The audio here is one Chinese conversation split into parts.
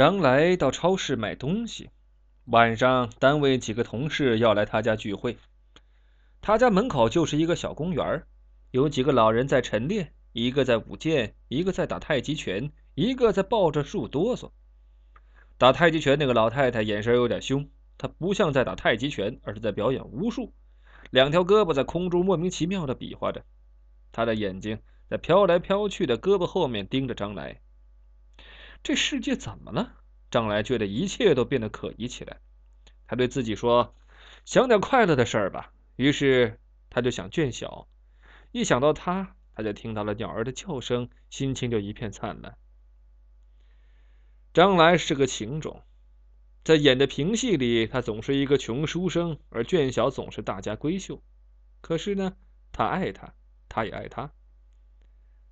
张来到超市买东西，晚上单位几个同事要来他家聚会。他家门口就是一个小公园，有几个老人在晨练，一个在舞剑，一个在打太极拳，一个在抱着树哆嗦。打太极拳那个老太太眼神有点凶，她不像在打太极拳，而是在表演巫术，两条胳膊在空中莫名其妙的比划着，她的眼睛在飘来飘去的胳膊后面盯着张来。这世界怎么了？张来觉得一切都变得可疑起来。他对自己说：“想点快乐的事儿吧。”于是他就想卷小。一想到他，他就听到了鸟儿的叫声，心情就一片灿烂。张来是个情种，在演的评戏里，他总是一个穷书生，而卷小总是大家闺秀。可是呢，他爱他，他也爱他。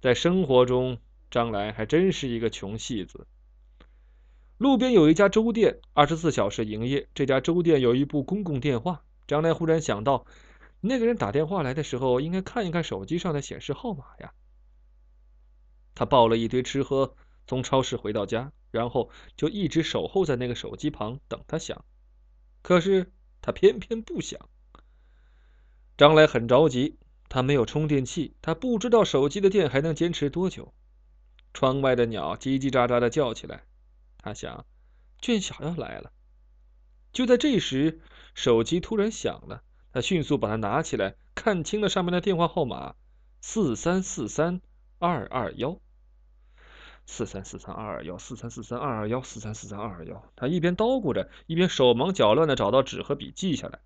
在生活中，张来还真是一个穷戏子。路边有一家粥店，二十四小时营业。这家粥店有一部公共电话。张来忽然想到，那个人打电话来的时候，应该看一看手机上的显示号码呀。他抱了一堆吃喝，从超市回到家，然后就一直守候在那个手机旁等他响。可是他偏偏不响。张来很着急，他没有充电器，他不知道手机的电还能坚持多久。窗外的鸟叽叽喳喳的叫起来，他想，卷小要来了。就在这时，手机突然响了，他迅速把它拿起来，看清了上面的电话号码：四三四三二二幺。四三四三二二幺，四三四三二二幺，四三四三二二幺。他一边叨咕着，一边手忙脚乱的找到纸和笔记下来。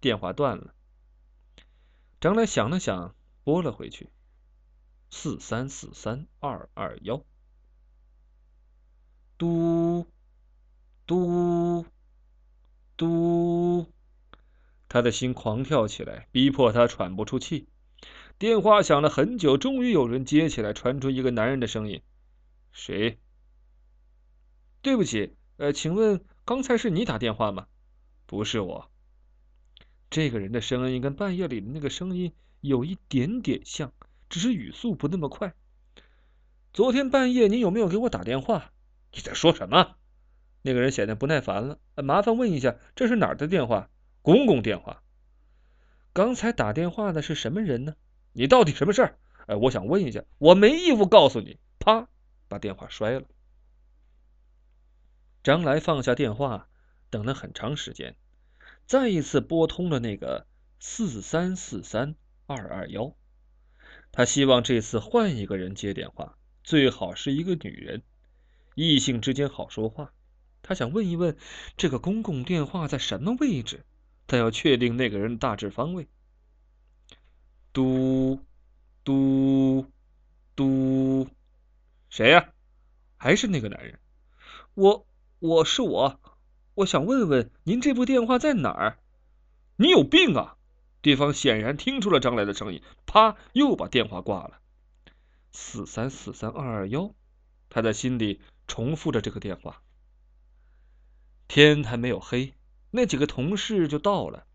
电话断了。张磊想了想，拨了回去。四三四三二二幺，嘟嘟嘟，他的心狂跳起来，逼迫他喘不出气。电话响了很久，终于有人接起来，传出一个男人的声音：“谁？”“对不起，呃，请问刚才是你打电话吗？”“不是我。”这个人的声音跟半夜里的那个声音有一点点像。只是语速不那么快。昨天半夜你有没有给我打电话？你在说什么？那个人显得不耐烦了。麻烦问一下，这是哪儿的电话？公共电话。刚才打电话的是什么人呢？你到底什么事儿？哎，我想问一下，我没义务告诉你。啪，把电话摔了。张来放下电话，等了很长时间，再一次拨通了那个四三四三二二幺。他希望这次换一个人接电话，最好是一个女人，异性之间好说话。他想问一问这个公共电话在什么位置，他要确定那个人大致方位。嘟嘟嘟，谁呀？还是那个男人？我，我是我，我想问问您这部电话在哪儿？你有病啊！对方显然听出了张来的声音，啪，又把电话挂了。四三四三二二幺，他在心里重复着这个电话。天还没有黑，那几个同事就到了，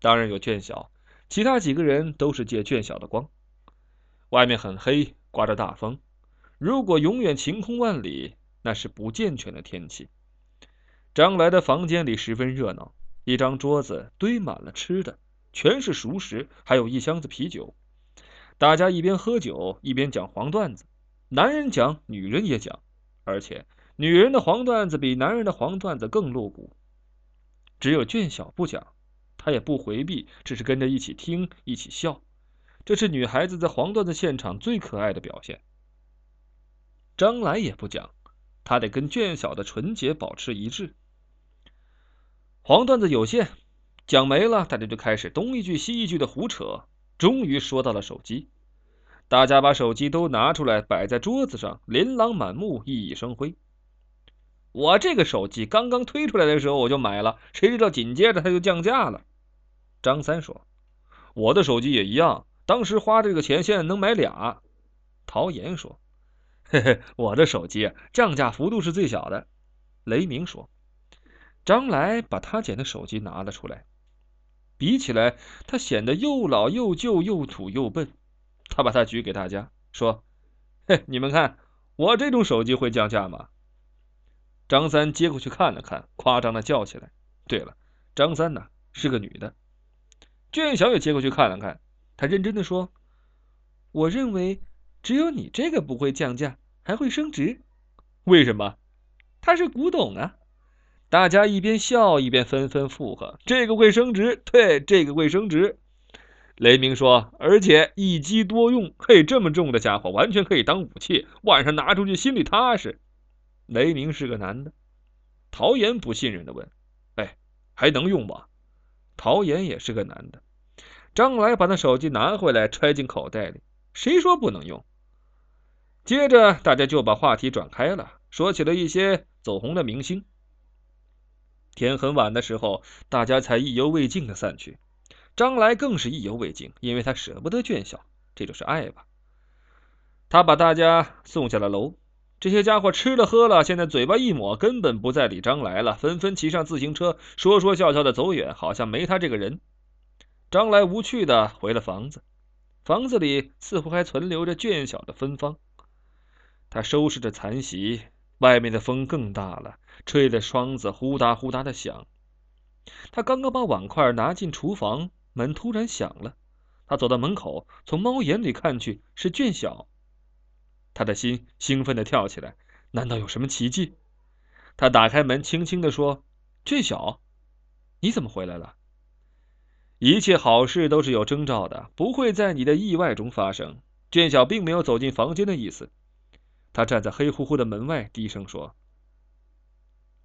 当然有卷小，其他几个人都是借卷小的光。外面很黑，刮着大风。如果永远晴空万里，那是不健全的天气。张来的房间里十分热闹，一张桌子堆满了吃的。全是熟食，还有一箱子啤酒。大家一边喝酒一边讲黄段子，男人讲，女人也讲，而且女人的黄段子比男人的黄段子更露骨。只有卷小不讲，他也不回避，只是跟着一起听，一起笑。这是女孩子在黄段子现场最可爱的表现。张来也不讲，他得跟卷小的纯洁保持一致。黄段子有限。讲没了，大家就开始东一句西一句的胡扯。终于说到了手机，大家把手机都拿出来摆在桌子上，琳琅满目，熠熠生辉。我这个手机刚刚推出来的时候我就买了，谁知道紧接着它就降价了。张三说：“我的手机也一样，当时花这个钱，现在能买俩。”陶岩说：“嘿嘿，我的手机降价幅度是最小的。”雷鸣说：“张来把他捡的手机拿了出来。”比起来，他显得又老又旧又土又笨。他把它举给大家，说：“嘿，你们看，我这种手机会降价吗？”张三接过去看了看，夸张的叫起来：“对了，张三呢是个女的。”卷小也接过去看了看，他认真的说：“我认为只有你这个不会降价，还会升值。为什么？它是古董啊！”大家一边笑一边纷纷附和：“这个会升值，对，这个会升值。”雷鸣说：“而且一机多用，嘿，这么重的家伙完全可以当武器，晚上拿出去心里踏实。”雷鸣是个男的，陶岩不信任的问：“哎，还能用吗？”陶岩也是个男的。张来把那手机拿回来，揣进口袋里。谁说不能用？接着大家就把话题转开了，说起了一些走红的明星。天很晚的时候，大家才意犹未尽的散去。张来更是意犹未尽，因为他舍不得卷小，这就是爱吧。他把大家送下了楼。这些家伙吃了喝了，现在嘴巴一抹，根本不再理张来了，纷纷骑上自行车，说说笑笑的走远，好像没他这个人。张来无趣的回了房子，房子里似乎还存留着卷小的芬芳。他收拾着残席，外面的风更大了，吹得窗子呼哒呼哒的响。他刚刚把碗筷拿进厨房。门突然响了，他走到门口，从猫眼里看去是卷小。他的心兴奋的跳起来，难道有什么奇迹？他打开门，轻轻的说：“卷小，你怎么回来了？”一切好事都是有征兆的，不会在你的意外中发生。卷小并没有走进房间的意思，他站在黑乎乎的门外，低声说：“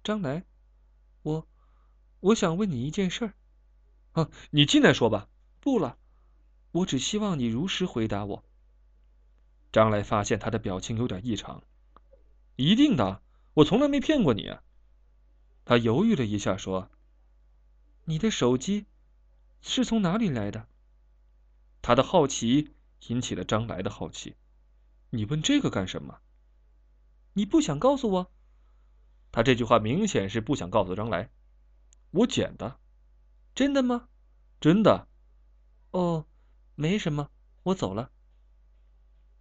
张来，我，我想问你一件事。”啊，你进来说吧。不了，我只希望你如实回答我。张来发现他的表情有点异常。一定的，我从来没骗过你啊。他犹豫了一下，说：“你的手机是从哪里来的？”他的好奇引起了张来的好奇。你问这个干什么？你不想告诉我？他这句话明显是不想告诉张来。我捡的。真的吗？真的。哦，没什么，我走了。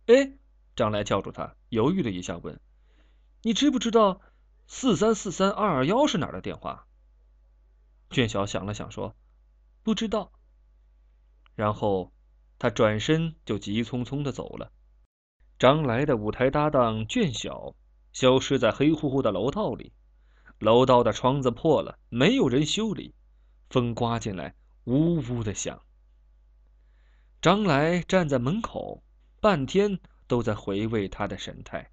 哎，张来叫住他，犹豫了一下，问：“你知不知道四三四三二二幺是哪儿的电话？”卷小想了想，说：“不知道。”然后他转身就急匆匆的走了。张来的舞台搭档卷小消失在黑乎乎的楼道里，楼道的窗子破了，没有人修理。风刮进来，呜呜的响。张来站在门口，半天都在回味他的神态。